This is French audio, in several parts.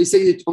essaye d'être.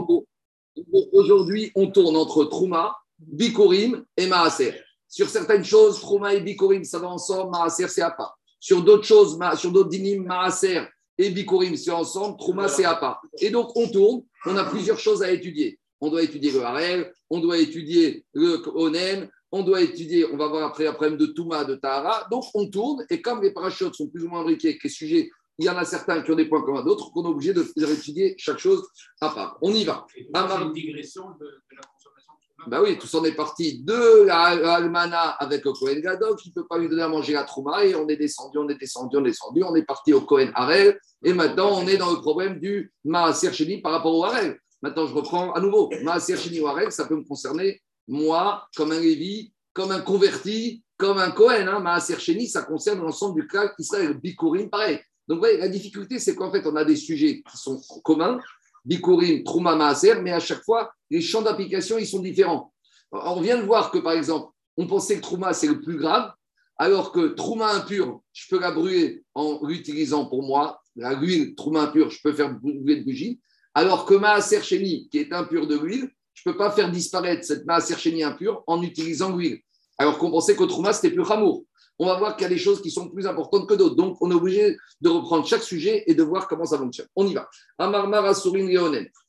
Aujourd'hui, on tourne entre Trouma, Bikurim et Maaser. Sur certaines choses, Trouma et Bikurim, ça va ensemble, Maaser, c'est à part. Sur d'autres choses, sur d'autres dinim, Maaser et Bikurim, c'est ensemble, Trouma, c'est à part. Et donc, on tourne, on a plusieurs choses à étudier. On doit étudier le Harel, on doit étudier le Onen, on doit étudier, on va voir après un problème de Touma, de Tahara. Donc, on tourne, et comme les parachutes sont plus ou moins imbriqués, que sujets il y en a certains qui ont des points communs d'autres, qu'on est obligé de étudier chaque chose à part. On y va. C'est une digression de, la consommation de Ben oui, tout on est parti de l'Almana avec le Cohen Gadok, qui ne peut pas lui donner à manger la Trouma, et on est descendu, on est descendu, on est descendu, on est parti au Cohen Harel, et maintenant on est dans le problème du Maaser Sheni par rapport au Harel. Maintenant, je reprends à nouveau. Maaser Sheni ou Harel, ça peut me concerner, moi, comme un Lévi, comme un converti, comme un Cohen. Hein. Maaser Sheni, ça concerne l'ensemble du cas Israël, Bikurim, pareil. Donc, voyez, la difficulté, c'est qu'en fait, on a des sujets qui sont communs, Bikurim, Trouma, Maaser, mais à chaque fois, les champs d'application, ils sont différents. On vient de voir que, par exemple, on pensait que Trouma, c'est le plus grave, alors que Trouma impur, je peux la brûler en l'utilisant pour moi. La huile Trouma impure, je peux faire brûler de bougie. Alors que Maaser Cheni, qui est impur de l'huile, je ne peux pas faire disparaître cette Maaser Cheni impure en utilisant l'huile. Alors qu'on pensait que Trouma, c'était plus ramour on va voir qu'il y a des choses qui sont plus importantes que d'autres. Donc, on est obligé de reprendre chaque sujet et de voir comment ça fonctionne. On y va. Amarmara Surin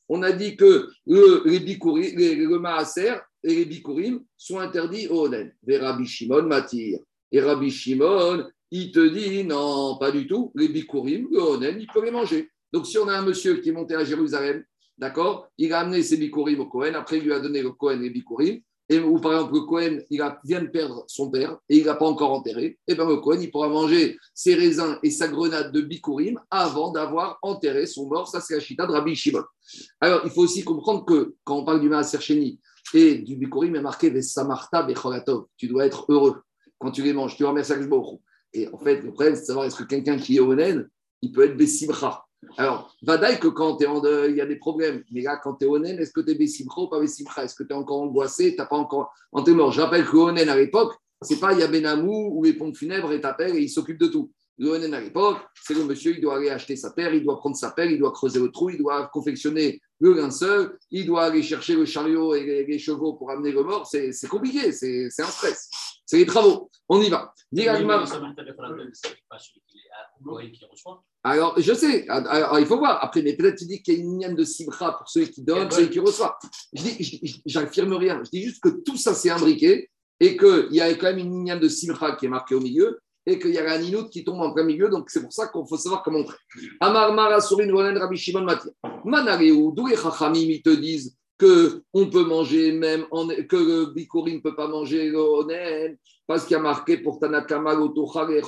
On a dit que les, bikurim, les, le maaser et les bikurim sont interdits au Onen. Et Rabbi Shimon m'attire. Et Rabbi Shimon, il te dit non, pas du tout. Les bikurim, le Onen, il peut les manger. Donc, si on a un monsieur qui est monté à Jérusalem, d'accord, il a amené ses bikurim au Kohen, après il lui a donné le Kohen et bikurim, et ou par exemple le Cohen il vient de perdre son père et il n'a pas encore enterré, et bien le Cohen il pourra manger ses raisins et sa grenade de Bikurim avant d'avoir enterré son mort. Ça, c'est la chita de Rabbi Shimon. Alors, il faut aussi comprendre que quand on parle du Maaser Sheni et du Bikurim, il est marqué Vesamarta Becholatov. Tu dois être heureux quand tu les manges. Tu remercies Akshboch. Et en fait, le problème, c'est de savoir est-ce que quelqu'un qui est onen, il peut être Bessimcha. Alors, Vadaï que quand tu es en il y a des problèmes. Mais là, quand tu es onen, est-ce que tu es Bessimcha ou pas Bessimcha? Est-ce que tu es encore angoissé? Tu pas encore. En mort. Je rappelle que onen à l'époque, c'est pas Yabenamou ou les pompes funèbres et t'appellent et il s'occupe de tout. Le onen à l'époque, c'est le monsieur, il doit aller acheter sa paire, il doit prendre sa paire, il doit creuser le trou, il doit confectionner le linceul, il doit aller chercher le chariot et les chevaux pour amener le mort. C'est compliqué, c'est un stress. C'est les travaux. On y va. Alors, je sais. Alors, il faut voir. Après, mais peut-être tu dis qu'il y a une ligne de Sibra pour ceux qui donnent, ceux qui reçoivent. Je j'affirme rien. Je dis juste que tout ça, c'est imbriqué et qu'il y a quand même une ligne de Simcha qui est marquée au milieu et qu'il y a un inout qui tombe en plein milieu. Donc, c'est pour ça qu'il faut savoir comment on Amar Mara Sorin Rabbi Shimon Matir. Manareu, d'où les ils te disent qu'on peut manger même, que le ne peut pas manger le Onen, parce qu'il y a marqué pour Tanakama, et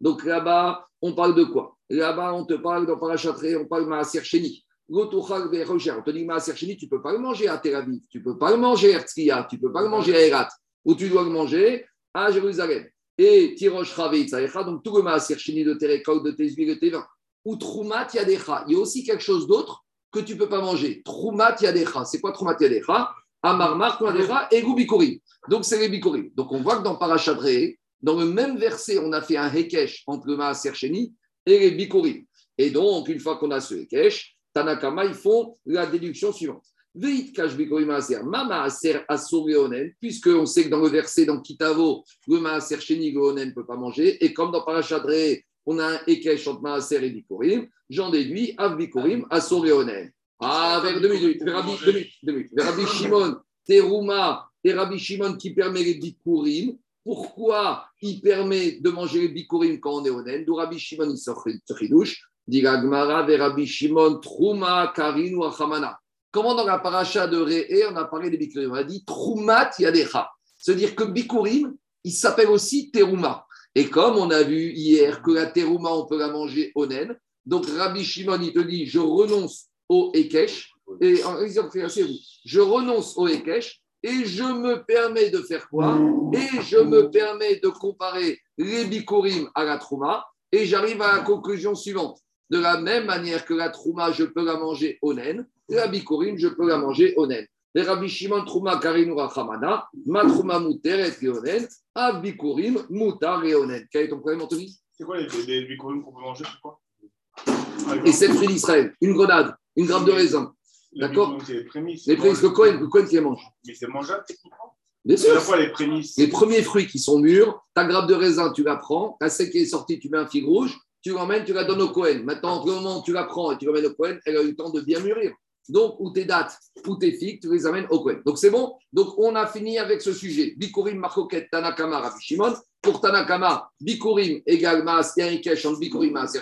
Donc là-bas, on parle de quoi? Là-bas, on te parle dans Parachatré, on parle de Maaser Sheni. On te dit Maaser Sheni, tu ne peux pas le manger à Tel Aviv, tu ne peux pas le manger à Herzliya, tu ne peux pas le manger à Erat, ou tu dois le manger à Jérusalem. Et Tirosh Raveitzaecha, donc tout le Maaser Sheni de Terekol, de Tezvi, de Tevin. Ou Troumat Yadecha. Il y a aussi quelque chose d'autre que tu ne peux pas manger. Troumat Yadecha. C'est quoi Troumat Yadecha? Amarmar Yadecha et Gubikuri. Donc, c'est les Bikuri. Donc, on voit que dans Parachadré, dans le même verset, on a fait un Hekesh entre le Maaser Sheni et les Bikuri. Et donc, une fois qu'on a ce Hekesh, Tanakama, ils font la déduction suivante. Puisque on sait que dans le verset, dans Kitavo, le Maaser Sheni, ne peut pas manger. Et comme dans Parachadré, on a un Ekesh entre Maaser et Bikurim, j'en déduis Av Bikurim, Ah, vers deux minutes, minutes, Rabbi Shimon, Teruma, et Rabbi Shimon qui permet les Bikurim. Pourquoi il permet de manger les Bikurim quand on est Onen? D'où Rabbi Shimon, il sort Tridouche, dit Gagmara, vers Rabbi Shimon, Truma, Karin ou Achamana. Comment dans la paracha de Réé, on a parlé des Bikurim On a dit Trumat Yadecha. C'est-à-dire que Bikurim, il s'appelle aussi Teruma. Et comme on a vu hier que la terouma, on peut la manger naine, donc Rabbi Shimon, il te dit, je renonce au Ekech, et en je renonce au Ekech, et je me permets de faire quoi? Et je me permets de comparer les bikurim à la trouma, et j'arrive à la conclusion suivante. De la même manière que la trouma, je peux la manger au naine, la bikurim, je peux la manger naine. Les Rabbi Shimon Trouma Karinura Chamana, Matrouma Muter et Rionen, Abikurim Mutar Rionen. Quel est ton problème, Anthony? C'est quoi les, les bikurim qu'on peut manger C'est quoi? Et c'est le fruit d'Israël, une grenade, une grappe de raisin. D'accord? Les prémices. Les prémices, le Cohen, le Cohen qui les mange. Mais c'est mangeable techniquement? Bien C'est la sûr. fois les prémices? Les premiers fruits qui sont mûrs, ta grappe de raisin, tu la prends, ta sec qui est sortie, tu mets un figue rouge, tu l'emmènes, tu la donnes au Cohen. Maintenant, entre le moment où tu la prends et tu l'emmènes au Cohen, elle a eu le temps de bien mûrir. Donc, ou tes dates, ou tes figues, tu les amènes au Cohen. Donc, c'est bon? Donc, on a fini avec ce sujet. Bikurim, Marcoquet, Tanakama, Rabbi Shimon. Pour Tanakama, Bikurim égale Maas, il y a un cache entre Bikurim Maaser.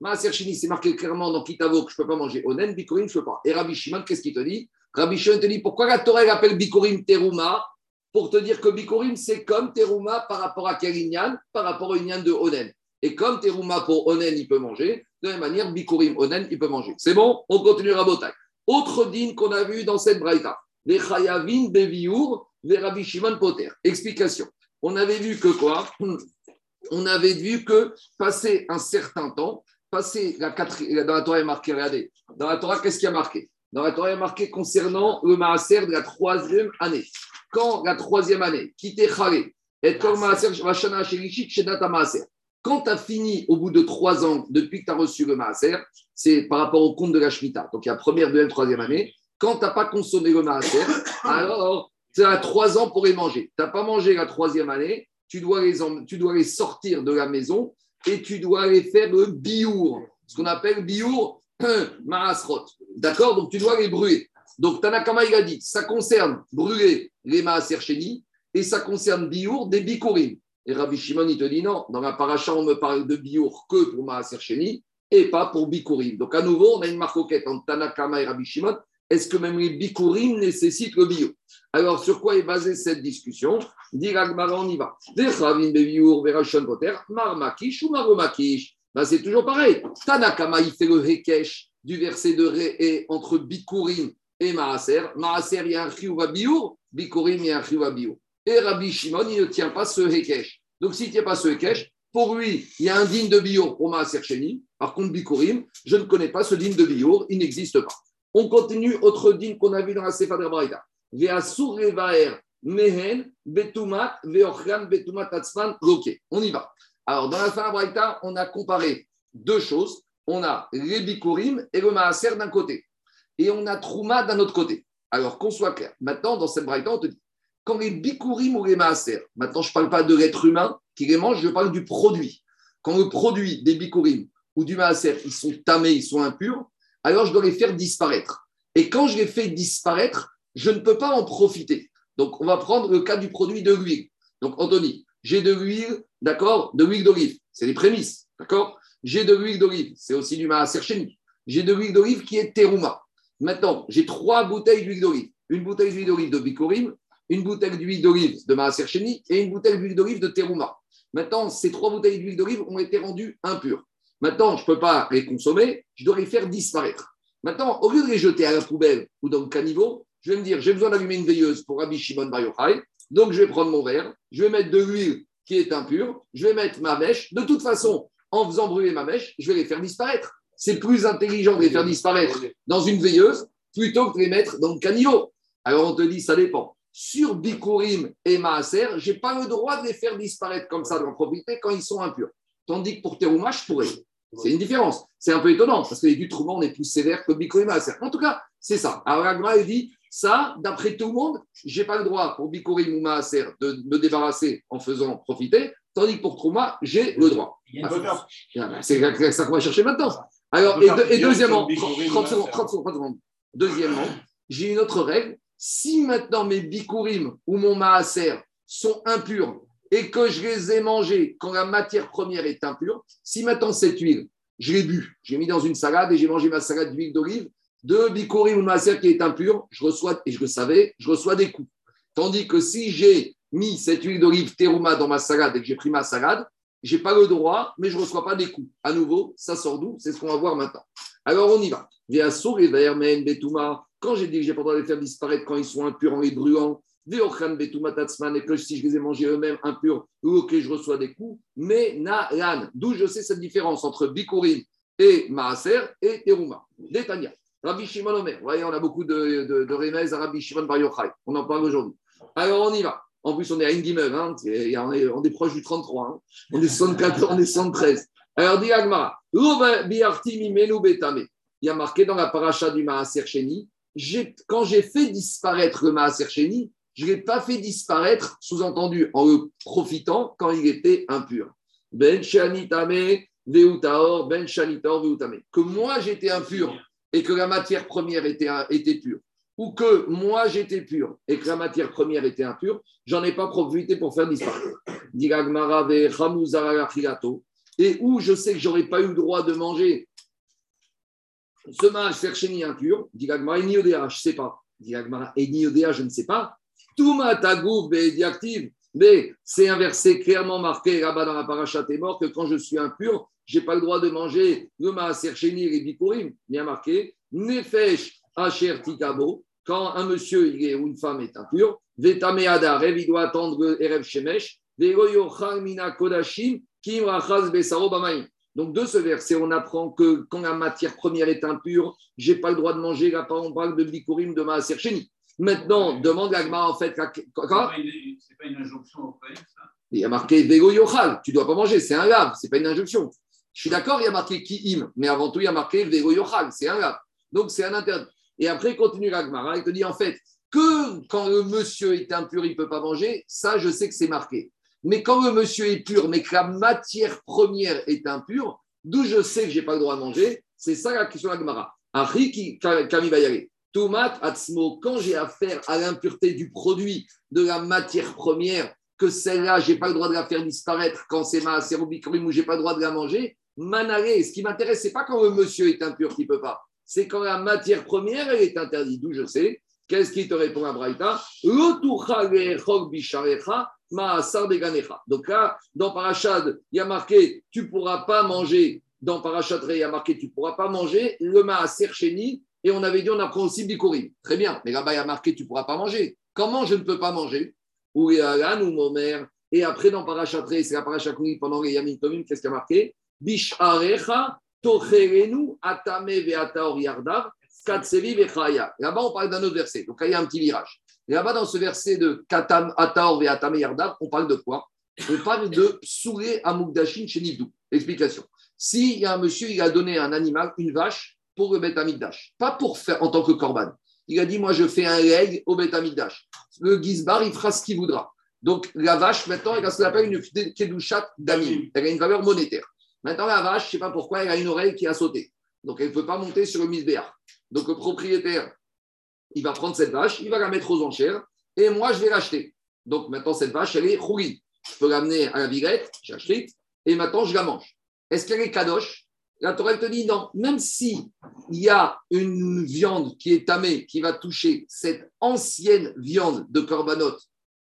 Maaser c'est marqué clairement dans Kitavo que je ne peux pas manger Onen. Bikurim, je ne peux pas. Et Rabbi Shimon, qu'est-ce qu'il te dit? Rabbi Shimon te dit pourquoi la Torah elle appelle Bikurim Teruma? Pour te dire que Bikurim, c'est comme Teruma par rapport à Kelinyan, par rapport au Inyan de Onen. Et comme Teruma pour Onen, il peut manger, de la même manière, Bikurim, Onen, il peut manger. C'est bon? On continue à Botaï. Autre dîne qu'on a vu dans cette braïta. Les Chayavin Beviour, les Rabbi Shimon Poter. Explication. On avait vu que quoi? On avait vu que passer un certain temps, passer la quatrième, dans la Torah, il y a marqué, regardez, dans la Torah, qu'est-ce qu'il y a marqué? Dans la Torah, il y a marqué concernant le Maaser de la troisième année. Quand la troisième année, quitter Khalé, et quand Maaser, Vashana Sherishit, Shedata Maaser. Quand tu as fini au bout de trois ans, depuis que tu as reçu le Maaser, c'est par rapport au compte de la Shemitah. Donc il y a première, deuxième, troisième année. Quand tu n'as pas consommé le Maaser, alors tu as trois ans pour les manger. Tu n'as pas mangé la troisième année, tu dois, les sortir de la maison et tu dois les faire le biour, ce qu'on appelle biour maasrot. D'accord? Donc tu dois les brûler. Donc Tanakama, il dit, ça concerne brûler les maaser chéni et ça concerne biour des bikurim. Et Rabbi Shimon, il te dit non, dans la paracha, on me parle de biour que pour maaser chéni et pas pour bikurim. Donc à nouveau, on a une marcoquette entre Tanakama et Rabbi Shimon. Est-ce que même les bikurim nécessitent le bio Alors sur quoi est basée cette discussion? Dit on y va. Marmakish ou maromakish. Ben, c'est toujours pareil. Tanakama, il fait le hekesh du verset de Ré entre bikurim et maaser. Maaser, il y a un biour, bikurim, il y a un biour. Et Rabbi Shimon, il ne tient pas ce hekesh. Donc s'il ne tient pas ce hekesh, pour lui, il y a un digne de biour pour maaser sheni. Par contre, bikurim, je ne connais pas ce digne de biour, il n'existe pas. On continue, autre digne qu'on a vu dans la Sefa de Braïda. Mehen betumat ve'ochran betumat atzman loke. On y va. Alors, dans la fin Braïta, on a comparé deux choses. On a les bikurim et le maaser d'un côté. Et on a trouma d'un autre côté. Alors, qu'on soit clair. Maintenant, dans cette Braïta, on te dit, quand les bikurim ou les maaser, maintenant, je ne parle pas de l'être humain qui les mange, je parle du produit. Quand le produit des bikurim ou du maaser, ils sont tamés, ils sont impurs, alors je dois les faire disparaître. Et quand je les fais disparaître, je ne peux pas en profiter. Donc, on va prendre le cas du produit de l'huile. Donc, Anthony, j'ai de l'huile, d'accord, de l'huile d'olive. C'est les prémices, d'accord? J'ai de l'huile d'olive. C'est aussi du maaser chéni. J'ai de l'huile d'olive qui est terouma. Maintenant, j'ai trois bouteilles d'huile d'olive. Une bouteille d'huile d'olive de bikurim, une bouteille d'huile d'olive de maaser et une bouteille d'huile d'olive de terouma. Maintenant, ces trois bouteilles d'huile d'olive ont été rendues impures. Maintenant, je ne peux pas les consommer, je dois les faire disparaître. Maintenant, au lieu de les jeter à la poubelle ou dans le caniveau, je vais me dire, j'ai besoin d'allumer une veilleuse pour Rabbi Shimon Bar Yochai, donc je vais prendre mon verre, je vais mettre de l'huile qui est impure, je vais mettre ma mèche. De toute façon, en faisant brûler ma mèche, je vais les faire disparaître. C'est plus intelligent de les faire disparaître dans une veilleuse plutôt que de les mettre dans le caniveau. Alors on te dit, ça dépend. Sur Bikurim et Maaser, je n'ai pas le droit de les faire disparaître comme ça dans propriété quand ils sont impurs. Tandis que pour Terouma, je pourrais. C'est une différence. C'est un peu étonnant parce que les Dutrouma, on est plus sévère que Bikurim et Maaser. En tout cas, c'est ça. Alors Agma, il dit, ça, d'après tout le monde, je n'ai pas le droit pour Bikurim ou Maaser de me débarrasser en faisant profiter, tandis que pour Trouma, j'ai le droit. Ah C'est ça qu'on va chercher maintenant. Alors, et, deuxièmement, sur le 30, bikurim, 30 on secondes, va 30 secondes, 30 secondes. Deuxièmement, j'ai une autre règle. Si maintenant mes bikurim ou mon maaser sont impurs et que je les ai mangés quand la matière première est impure, si maintenant cette huile, je l'ai bu, j'ai mis dans une salade et j'ai mangé ma salade d'huile d'olive, de bikurim ou maaser qui est impur, je reçois, et je le savais, je reçois des coups. Tandis que si j'ai mis cette huile d'olive terouma dans ma salade et que j'ai pris ma salade, j'ai pas le droit, mais je ne reçois pas des coups. À nouveau, ça sort d'où? C'est ce qu'on va voir maintenant. Alors, on y va. Via sour et vermen betuma. Quand j'ai dit que j'ai pas le droit de les faire disparaître quand ils sont impurs en les brûlant, veochan betuma tatsman, et que si je les ai mangés eux-mêmes impurs, ok, je reçois des coups. Mais na lan. D'où je sais cette différence entre bikurim et maaser et teruma. Détania. Rabbi Shimon Omer. Vous voyez, on a beaucoup de, de, de remèdes à Rabbi Shimon Bar Yochai. On en parle aujourd'hui. Alors, on y va. En plus, on est à Indimel, hein, c'est- on, est, on est proche du 33. hein. On est 74, on est 73. Alors, dit Agmara, il y a marqué dans la paracha du Maaser Sheni, quand j'ai fait disparaître le Maaser Sheni, je ne l'ai pas fait disparaître, sous-entendu, en profitant quand il était impur. Ben Shanitame, Veutaor, Ben Shanitor, Veutame. Que moi j'étais impur et que la matière première était, était pure, ou que moi j'étais pur et que la matière première était impure, j'en ai pas profité pour faire disparaître. Et où je sais que j'aurais pas eu le droit de manger ce Sercheni impur, dit Gagmara, et Niodéa, je ne sais pas. Dit Gagmara, et Niodéa, je ne sais pas. Tout ma tagouf, active. Mais c'est un verset clairement marqué là-bas dans la paracha est mort que quand je suis impur, je n'ai pas le droit de manger le maaser sheni et bikurim. Bien marqué. Nefesh asher tikabo. Quand un monsieur ou une femme est impur, vetame adarev, il doit attendre erev shemesh. mina kodashim kim rachaz besaro donc, de ce verset, on apprend que quand la matière première est impure, je n'ai pas le droit de manger. Là, on parle de bikurim de maaser. Maintenant, demande l'agma en fait. Quoi C'est pas, une injonction au ça? Il y a marqué Vego Yochal, tu ne dois pas manger, c'est un lave, ce n'est pas une injonction. Je suis d'accord, il y a marqué Ki'im, mais avant tout, il y a marqué Vego Yochal, c'est un lave. Donc, c'est un interdit. Et après, continue l'agma, il te dit en fait que quand le monsieur est impur, il ne peut pas manger, ça, je sais que c'est marqué. Mais quand le monsieur est pur, mais que la matière première est impure, d'où je sais que je n'ai pas le droit de manger, c'est ça la question de l'agmara. Ari qui, va y aller. Tomat, atzmo, quand j'ai affaire à l'impureté du produit, de la matière première, que celle-là, je n'ai pas le droit de la faire disparaître quand c'est ma cérobicrum ou je n'ai pas le droit de la manger, manaré, ce qui m'intéresse, ce n'est pas quand le monsieur est impur qu'il ne peut pas, c'est quand la matière première, elle est interdite. D'où je sais. Qu'est-ce qui te répond à Braïta? Donc là, dans Parachad, il y a marqué tu ne pourras pas manger. Dans Parachad, il y a marqué tu ne pourras pas manger le Maaser Sheni et on avait dit, on apprend aussi Bikurim. Très bien, mais là-bas, il y a marqué, tu ne pourras pas manger. Comment je ne peux pas manger? Ou ou mère. Et après, dans Parachatré, c'est la Parachakuni, pendant les Yamin Tomim, qu'est-ce qu'il y a marqué? Bisharecha, Tocherenu, Atame, Veataor, Yardav. Là-bas, on parle d'un autre verset. Donc là, il y a un petit virage. Là-bas, dans ce verset de Katam, Ataor, Veatame, Yardav, on parle de quoi? On parle de Souré Amugdashin chez Nivdou. Explication. S'il y a un monsieur, il a donné un animal, une vache, pour le Bet pas pour faire en tant que corban. Il a dit Moi, je fais un leg au Bet Le Gizbar, il fera ce qu'il voudra. Donc, la vache, maintenant, elle a ce qu'on appelle une kedushat d'amim. Elle a une valeur monétaire. Maintenant, la vache, je ne sais pas pourquoi, elle a une oreille qui a sauté. Donc, elle ne peut pas monter sur le misbéar. Donc, le propriétaire, il va prendre cette vache, il va la mettre aux enchères, et moi, je vais l'acheter. Donc, maintenant, cette vache, elle est rouli. Je peux l'amener à la virette, j'ai acheté, et maintenant, je la mange. Est-ce qu'elle est kadosh? La Torah te dit non, même si il y a une viande qui est tamée, qui va toucher cette ancienne viande de korbanot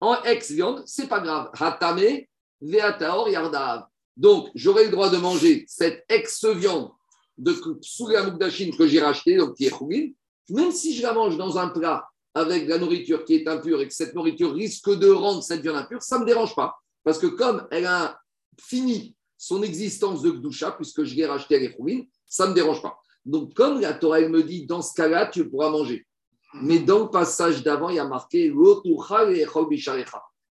en ex-viande, c'est pas grave. Hatame, veataor yardav. Donc, j'aurai le droit de manger cette ex-viande de Souga que j'ai racheté, donc qui est chougin, même si je la mange dans un plat avec la nourriture qui est impure et que cette nourriture risque de rendre cette viande impure, ça ne me dérange pas. Parce que comme elle a fini son existence de Gdusha, puisque je l'ai racheté à les ça ne me dérange pas. Donc, comme la Torah elle me dit, dans ce cas-là, tu pourras manger. Mais dans le passage d'avant, il y a marqué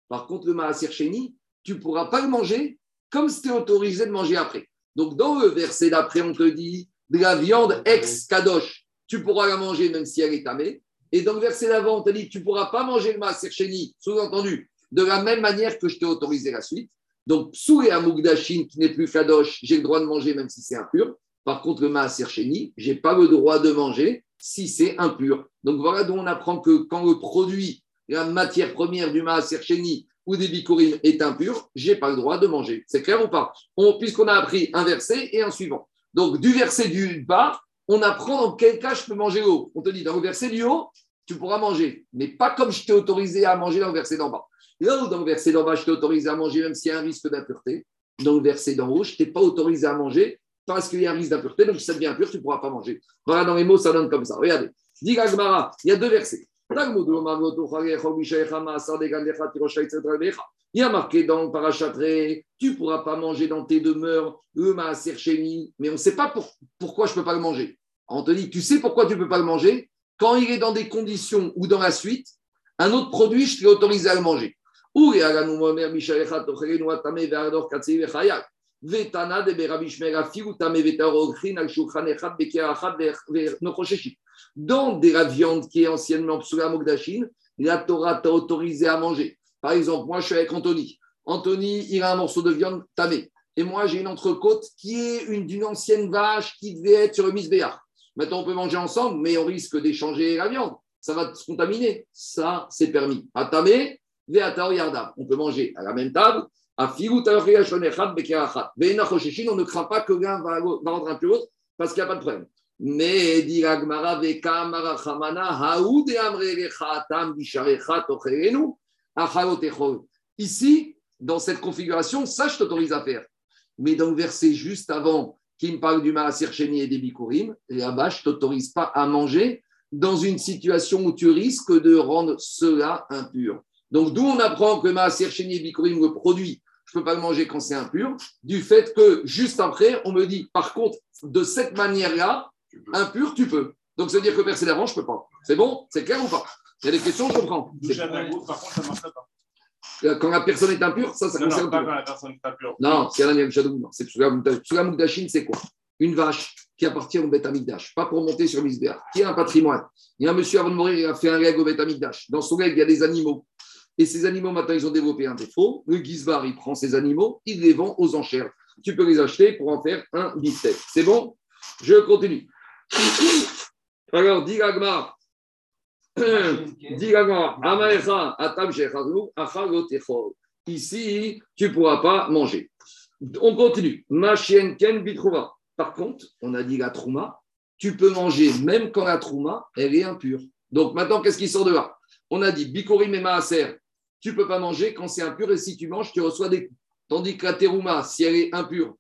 Par contre, le Maasir Sheni, tu ne pourras pas le manger comme c'était autorisé de manger après. Donc, dans le verset d'après, on te dit de la viande ex-kadosh, tu pourras la manger même si elle est tamée. Et dans le verset d'avant, on te dit tu ne pourras pas manger le Maasir Sheni, sous-entendu, de la même manière que je t'ai autorisé la suite. Donc, sous les Amugdashin, qui n'est plus Kadosh, j'ai le droit de manger même si c'est impur. Par contre, le Maaser Sheni, je n'ai pas le droit de manger si c'est impur. Donc, voilà d'où on apprend que quand le produit, la matière première du Maaser Sheni ou des Bikurim est impur, je n'ai pas le droit de manger. C'est clair ou pas? Puisqu'on a appris un verset et un suivant. Donc, du verset du bas, on apprend dans quel cas je peux manger l'eau. On te dit, dans le verset du haut, tu pourras manger, mais pas comme je t'ai autorisé à manger dans le verset d'en bas. Là où dans le verset d'en bas, je t'ai autorisé à manger, même s'il y a un risque d'impureté, dans le verset d'en haut, je t'ai pas autorisé à manger parce qu'il y a un risque d'impureté, donc si ça devient impur, tu ne pourras pas manger. Voilà, dans les mots, ça donne comme ça. Regardez. Dis il y a deux versets. Il y a marqué dans le parachatré, tu ne pourras pas manger dans tes demeures mais on ne sait pas pourquoi je ne peux pas le manger. On te dit, tu sais pourquoi tu ne peux pas le manger? Quand il est dans des conditions ou dans la suite, un autre produit, je t'ai autorisé à le manger. Dans de la viande qui est anciennement Psula Mogdashin, la Torah t'a autorisé à manger. Par exemple, moi je suis avec Anthony. Anthony, il a un morceau de viande tamé. Et moi, j'ai une entrecôte qui est une d'une ancienne vache qui devait être sur le misbéach. Maintenant, on peut manger ensemble, mais on risque d'échanger la viande. Ça va se contaminer. Ça, c'est permis. Yarda. On peut manger à la même table. On ne craint pas que l'un va rendre un peu l'autre parce qu'il n'y a pas de problème. Mais dit Ici, dans cette configuration, ça, je t'autorise à faire. Mais dans le verset juste avant, qui me parle du Maasir Sheni et des Bikurim, là-bas, je t'autorise pas à manger dans une situation où tu risques de rendre cela impur. Donc, d'où on apprend que Maasir Sheni et Bikurim, le produit, je ne peux pas le manger quand c'est impur, du fait que juste après, on me dit, par contre, de cette manière-là, impur, tu peux. Donc, ça veut dire que précédemment, je ne peux pas. C'est bon C'est clair ou pas? Il y a des questions, je comprends. Par contre, ça ne marche pas. Euh, quand la personne est impure, ça, ça non, concerne non, pas quand la personne est impure. Non, c'est un Shadow. C'est Mugdashin, c'est quoi? Une vache qui appartient au Beth pas pour monter sur l'Isber, qui a un patrimoine. Il y a un monsieur avant de mourir, il a fait un leg au Beth. Dans son leg, il y a des animaux. Et ces animaux, maintenant, ils ont développé un défaut. Le Gizbar, il prend ces animaux, il les vend aux enchères. Tu peux les acheter pour en faire un beefsteak. C'est bon? Je continue. Alors, dit Gagmar, Ici, tu ne pourras pas manger. On continue. Par contre, on a dit la trouma, tu peux manger même quand la trouma, elle est impure. Donc maintenant, qu'est-ce qui sort de là? On a dit bikorim et maaser, tu ne peux pas manger quand c'est impur et si tu manges, tu reçois des coups. Tandis que la terouma, si elle est impure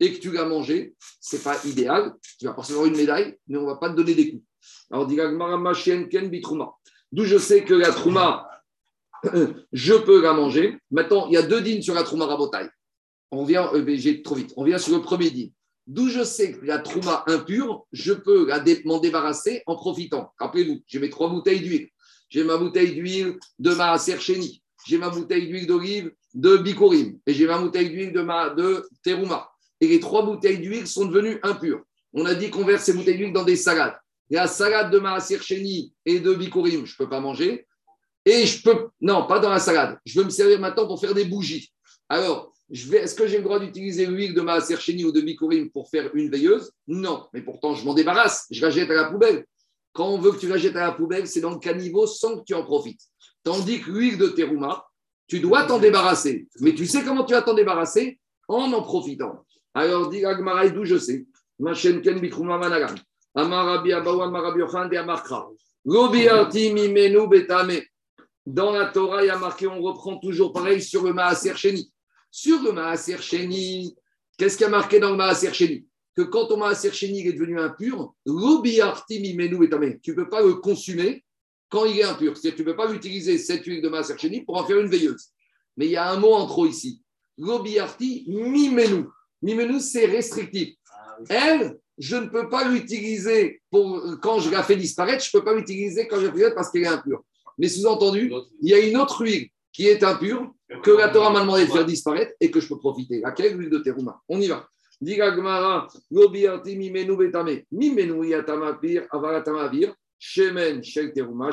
et que tu l'as mangée, ce n'est pas idéal. Tu vas recevoir une médaille, mais on ne va pas te donner des coups. Alors, dit ken bitrouma. D'où je sais que la trouma, je peux la manger. Maintenant, il y a deux dînes sur la trouma rabotaille. On vient, euh, j'ai trop vite, on vient sur le premier dîne. D'où je sais que la trouma impure, je peux m'en débarrasser en profitant. Rappelez-vous, j'ai mes trois bouteilles d'huile. J'ai ma bouteille d'huile de ma serchénie. J'ai ma bouteille d'huile d'olive de Bikorim. Et j'ai ma bouteille d'huile de, ma, de Teruma. Et les trois bouteilles d'huile sont devenues impures. On a dit qu'on verse ces bouteilles d'huile dans des salades. La salade de Maasir Cheni et de Bikurim, je ne peux pas manger. Et je peux. Non, pas dans la salade. Je veux me servir maintenant pour faire des bougies. Alors, est-ce que j'ai le droit d'utiliser l'huile de Maaser Cheni ou de Bikurim pour faire une veilleuse? Non. Mais pourtant, je m'en débarrasse. Je la jette à la poubelle. Quand on veut que tu la jettes à la poubelle, c'est dans le caniveau sans que tu en profites. Tandis que l'huile de Teruma, tu dois t'en débarrasser. Mais tu sais comment tu vas t'en débarrasser? En en profitant. Alors, dis Agmaraï, d'où je sais? Ma chaîne Ken Bikruma Managan. Amarabi Abawa Marabi Yochan de Amarkra. Lobiarti Mimenu Betame. Dans la Torah, il y a marqué, on reprend toujours pareil sur le Maaser Sheni. Sur le Maaser Sheni, qu'est-ce qu'il y a marqué dans le Maaser Sheni? Que quand ton Maaser Sheni est devenu impur, Lobiarti Mimenu Betame. Tu ne peux pas le consommer quand il est impur. C'est-à-dire que tu ne peux pas utiliser cette huile de Maaser Sheni pour en faire une veilleuse. Mais il y a un mot en trop ici. Lobiarti Mimenu. Mimenu, c'est restrictif. Elle, je ne peux pas l'utiliser pour quand je la fais disparaître, je ne peux pas l'utiliser quand je la fais parce qu'elle est impure. Mais sous-entendu, il y a une autre huile qui est impure que la Torah m'a demandé de faire disparaître et que je peux profiter. Laquelle L'huile de terouma. On y va. Diga Gmara, Lobiarti Mimenu Betame, Mimenu Yatamapir, Avaratamavir, Shemen Shel Teruma.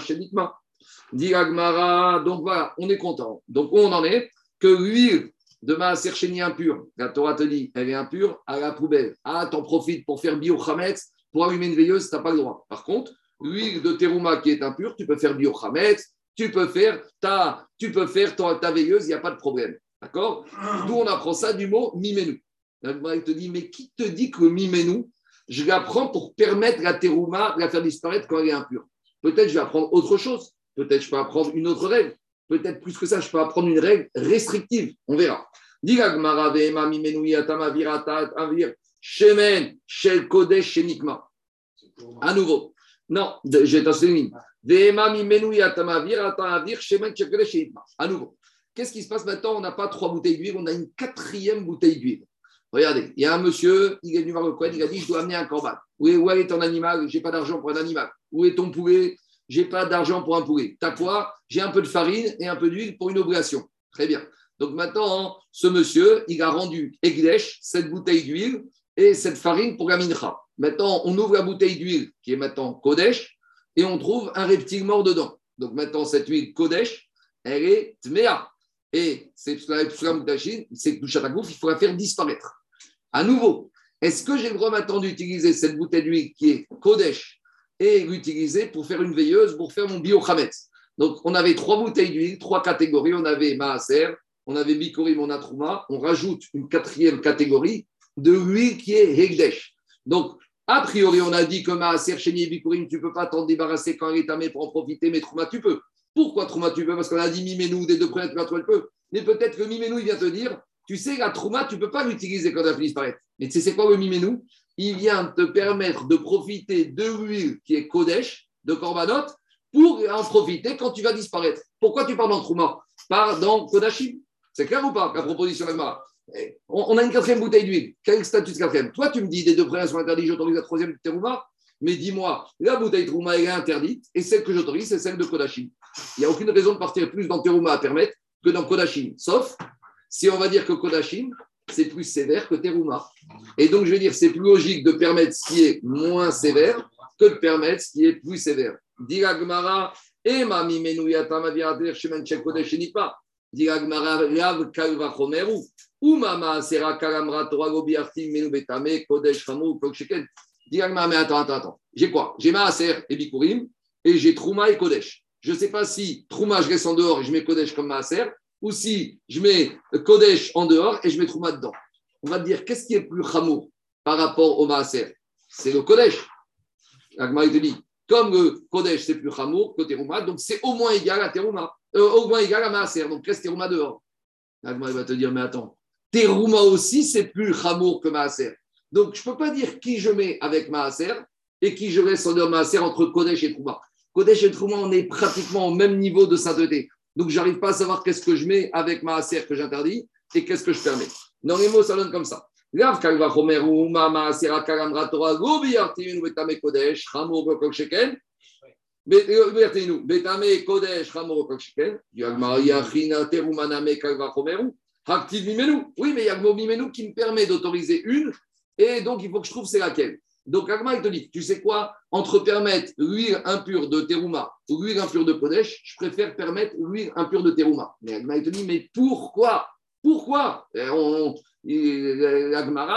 Diga Gmara, donc voilà, on est content. Donc où on en est? Que l'huile de Maaser Sheni impure, la Torah te dit, elle est impure, à la poubelle. Ah, t'en profites pour faire bio Chametz, pour allumer une veilleuse, tu n'as pas le droit. Par contre, l'huile de Teruma qui est impure, tu peux faire bio Chametz, tu peux faire ta, tu peux faire ta, ta veilleuse, il n'y a pas de problème. D'accord? D'où on apprend ça du mot mimenu. La Gemara te dit, mais qui te dit que le mimenu, je l'apprends pour permettre la Teruma de la faire disparaître quand elle est impure? Peut-être je vais apprendre autre chose. Peut-être je peux apprendre une autre règle. Peut-être plus que ça, je peux apprendre une règle restrictive. On verra. Shemen, Shel Kodesh, Shenikma. À nouveau. Non, j'ai une À nouveau. Qu'est-ce qui se passe maintenant? On n'a pas trois bouteilles d'huile, on a une quatrième bouteille d'huile. Regardez, il y a un monsieur, il est venu voir le coin, il a dit Je dois amener un corban. Où est, où est ton animal? J'ai pas d'argent pour un animal. Où est ton poulet? J'ai pas d'argent pour un poulet. T'as quoi? J'ai un peu de farine et un peu d'huile pour une oblation. Très bien. Donc maintenant, ce monsieur, il a rendu Egdesh, cette bouteille d'huile et cette farine pour la mincha. Maintenant, on ouvre la bouteille d'huile qui est maintenant Kodesh et on trouve un reptile mort dedans. Donc maintenant, cette huile Kodesh, elle est Tmea. Et c'est c'est il faut la faire disparaître. À nouveau, est-ce que j'ai le droit maintenant d'utiliser cette bouteille d'huile qui est Kodesh et l'utiliser pour faire une veilleuse, pour faire mon biochametz Donc, on avait trois bouteilles d'huile, trois catégories. On avait Maaser, on avait Bikorim, on a Trouma. On rajoute une quatrième catégorie de huile qui est Hegdesh. Donc, a priori, on a dit que Maaser, Chéni et Bikorim, tu ne peux pas t'en débarrasser quand elle est tamée pour en profiter, mais Trouma, tu peux. Pourquoi Trouma, tu peux? Parce qu'on a dit Mimenou, des deux premiers, tu peux. Mais peut-être que Mimenou, il vient te dire, tu sais, la Trouma, tu ne peux pas l'utiliser quand elle a disparaître. Mais tu sais, c'est quoi le Mimenou? Il vient te permettre de profiter de l'huile qui est Kodesh, de Korbanot, pour en profiter quand tu vas disparaître. Pourquoi tu parles dans Trouma? Pas dans Kodashim. C'est clair ou pas, la proposition d'Agmara on, a une quatrième bouteille d'huile. Quel statut de quatrième? Toi, tu me dis, des deux premières sont interdits, j'autorise la troisième de Terouma. Mais dis-moi, la bouteille de est interdite, et celle que j'autorise, c'est celle de Kodashim. Il n'y a aucune raison de partir plus dans Terouma à permettre que dans Kodashim. Sauf si on va dire que Kodashim, c'est plus sévère que Teruma. Et donc, je vais dire, c'est plus logique de permettre ce qui est moins sévère que de permettre ce qui est plus sévère. Diragmara, et mami menuyata maviader shemen Kodesh pas. Diragmara, lav kalva chomeru. Ou mama sera kalamra torah gobiartim menu betame kodesh chamou koksheken. Diragmara, mais attends, attends, attends. J'ai quoi? J'ai maaser et bikurim, et j'ai trouma et kodesh. Je ne sais pas si trouma, je reste en dehors et je mets kodesh comme maaser, ou si je mets Kodesh en dehors et je mets Trouma dedans. On va dire, qu'est-ce qui est plus chamour par rapport au Maaser? C'est le Kodesh. Agma te dit, comme le Kodesh, c'est plus chamour que Terouma, donc c'est au moins égal à Terouma, euh, au moins égal à Maaser, donc reste Terouma dehors. Agma va te dire, mais attends, Terouma aussi, c'est plus chamour que Maaser. Donc je ne peux pas dire qui je mets avec Maaser et qui je reste en dehors Maaser entre Kodesh et Trouma. Kodesh et Trouma, on est pratiquement au même niveau de sainteté. Donc, je n'arrive pas à savoir qu'est-ce que je mets avec ma acer que j'interdis et qu'est-ce que je permets. Dans les mots, ça donne comme ça. Oui, mais il y a mimenu qui me permet d'autoriser une, et donc il faut que je trouve c'est laquelle? Donc, Agma, il te dit, tu sais quoi Entre permettre l'huile impure de Teruma ou l'huile impure de Kodesh, je préfère permettre l'huile impure de Teruma. Mais Agma, il te dit, mais pourquoi? Pourquoi? Agmara,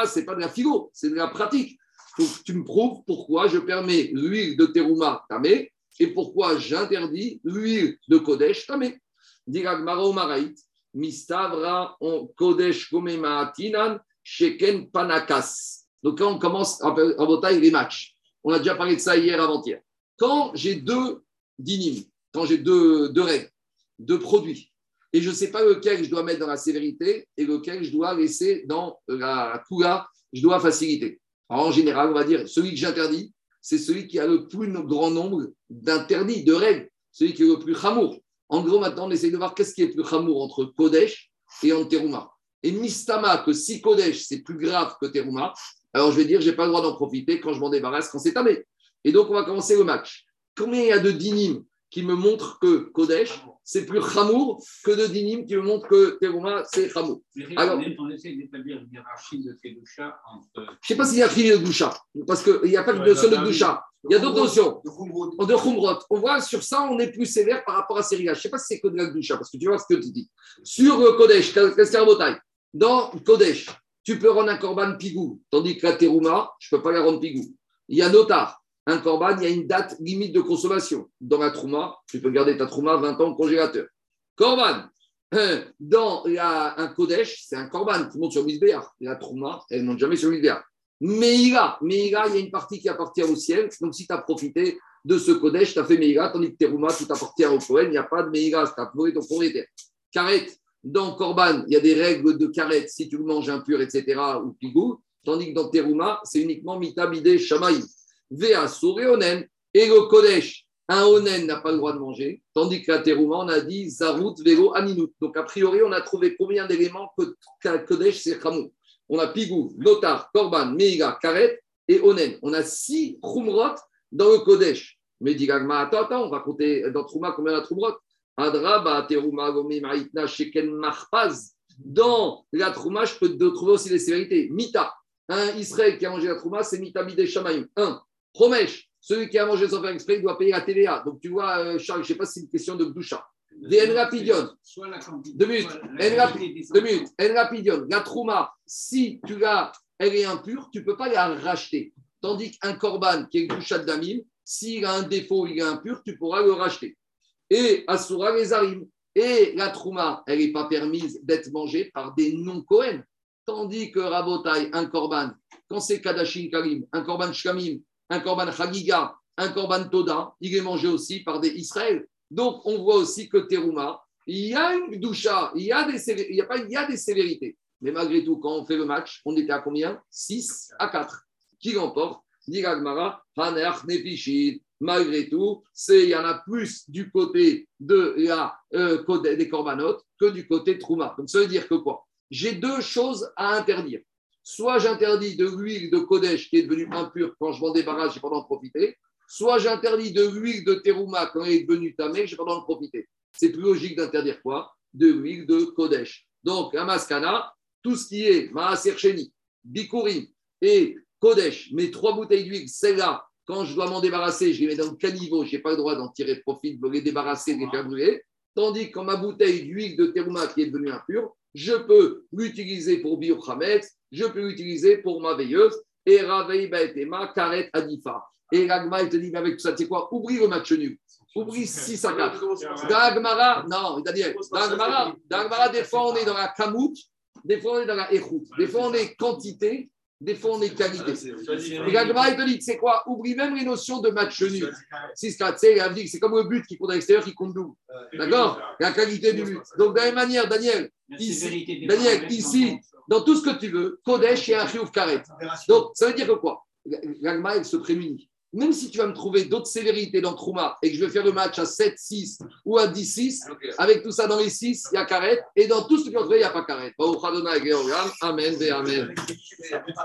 ce n'est pas de la philo, c'est de la pratique. Faut que tu me prouves pourquoi je permets l'huile de Teruma tamé et pourquoi j'interdis l'huile de Kodesh tamé. Dit Agmara au Maraït, Mistavra Kodesh Komematinan Sheken Panakas. Donc là, on commence en bataille les matchs. On a déjà parlé de ça hier avant-hier. Quand j'ai deux dynimes, quand j'ai deux, règles, deux produits, et je ne sais pas lequel je dois mettre dans la sévérité et lequel je dois laisser dans la coula, je dois faciliter. en général, on va dire celui que j'interdis, c'est celui qui a le plus grand nombre d'interdits, de règles, celui qui est le plus chamour. En gros, maintenant, on essaye de voir qu'est-ce qui est le plus chamour entre Kodesh et Anteruma. Et Mistama, que si Kodesh, c'est plus grave que Teruma, alors je vais dire, je n'ai pas le droit d'en profiter quand je m'en débarrasse, quand c'est tamé. Et donc, on va commencer le match. Combien il y a de dinim qui me montrent que Kodesh, c'est plus Hamour que de dinim qui me montrent que Terouma, c'est Hamour. Alors, on essaie d'établir une hiérarchie de Kedusha entre. Je ne sais pas s'il y a hiérarchie de Gusha, parce qu'il n'y a pas de seul de Gusha. Il y a d'autres notions. De Khumrot. On voit sur ça, on est plus sévère par rapport à Seriga. Je ne sais pas si c'est que de la Gusha, parce que tu vois ce que tu dis. Sur Kodesh, qu'est-ce qu'il y a Dans Kodesh, tu peux rendre un corban pigou, tandis que la terouma, je ne peux pas la rendre pigou. Il y a notar, un corban, il y a une date limite de consommation. Dans la trouma, tu peux garder ta trouma 20 ans au congélateur. Corban, dans un kodesh, c'est un corban qui monte sur Misbéar. La trouma, elle ne monte jamais sur Misbéar. Meïga, Meïga, il y a une partie qui appartient au ciel. Donc si tu as profité de ce kodesh, tu as fait Meïga, tandis que terouma, tout appartient au Kohen. Il n'y a pas de Meïga, tu as ton propriétaire. Karet, dans Korban, il y a des règles de karet, si tu le manges impur, etc., ou pigou, tandis que dans Teruma, c'est uniquement mitabide shamaï. Vea onen, et le Kodesh, un onen n'a pas le droit de manger, tandis que la Teruma, on a dit zarut, velo, aninut. Donc, a priori, on a trouvé combien d'éléments que Kodesh, c'est Khamou On a pigou, notar, korban, meiga, karet et onen. On a six khumrot dans le Kodesh. Mais dit attends, attends, on va compter dans Trouma combien y a Adraba, Teruma, Gomim, Aitna, Sheken, Marpaz. Dans la Trouma, je peux te trouver aussi des sévérités. Mita, un Israël qui a mangé la Trouma, c'est Mita Midé Shamaim. Un, Romesh, celui qui a mangé sans faire exprès, il doit payer la TVA. Donc tu vois, euh, Charles, je ne sais pas si c'est une question de Gdusha. Des Enrapidion. Soit la quantité. Deux minutes. Deux minutes. Enrapidion. La Trouma, si tu l'as, elle est impure, tu ne peux pas la racheter. Tandis qu'un Korban qui est Gdusha Damim, s'il a un défaut, il est impur, tu pourras le racheter. Et Asura les Arim. Et la Trouma, elle n'est pas permise d'être mangée par des non-Kohen. Tandis que Rabotai, un Korban, quand c'est Kadashin Karim, un Korban Shkamim, un Korban Chagiga, un Korban Toda, il est mangé aussi par des Israël. Donc, on voit aussi que Teruma, il y a une doucha, il y a des, sévé- il y a pas, il y a des sévérités. Mais malgré tout, quand on fait le match, on était à combien? 6 à 4. Qui l'emporte Dit Haner, Nefishit. Malgré tout, il y en a plus du côté euh, des corbanotes que du côté Trouma. Donc, ça veut dire que quoi? J'ai deux choses à interdire. Soit j'interdis de l'huile de Kodesh qui est devenue impure quand je m'en débarrasse, j'ai pas d'en profiter. Soit j'interdis de l'huile de Teruma quand elle est devenue tamée, j'ai pas d'en profiter. C'est plus logique d'interdire quoi? De l'huile de Kodesh. Donc, un maskana, tout ce qui est Maaser Bikurim et Kodesh, mes trois bouteilles d'huile, celle-là, quand je dois m'en débarrasser, je les mets dans le caniveau, je n'ai pas le droit d'en tirer profit, de les débarrasser, de les faire brûler. Tandis que quand ma bouteille d'huile de Teruma qui est devenue impure, je peux l'utiliser pour Biochametz, je peux l'utiliser pour ma veilleuse, et Ravei Baetema, Karet Adifa. Et l'Agma, il te dit, mais avec tout ça, tu sais quoi? Oublie le match nul. Oublie 6 à 4. Dagmara, non, Daniel, Dagmara, Dagmara, des fois on est dans la kamout, des fois on est dans la échoute, des fois on est quantité, des fois on est qualité. Et Dagmara, il te dit, c'est quoi? Oublie même les notions de match nul. 6-4, c'est la comme le but qui compte à l'extérieur, qui compte double. D'accord? La qualité du but. Donc, de la même manière, Daniel, La Ici, Daniel, ici, dans tout ce que tu veux, Kodesh et un Chiouf Karet. Donc, ça veut dire que quoi? Elle se prémunit. Même si tu vas me trouver d'autres sévérités dans Trouma et que je vais faire le match à 7-6 ou à 10-6, avec tout ça dans les 6, il y a Karet. Et dans tout ce que tu vas trouver, il n'y a pas Karet. Amen, Amen.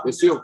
Bien sûr.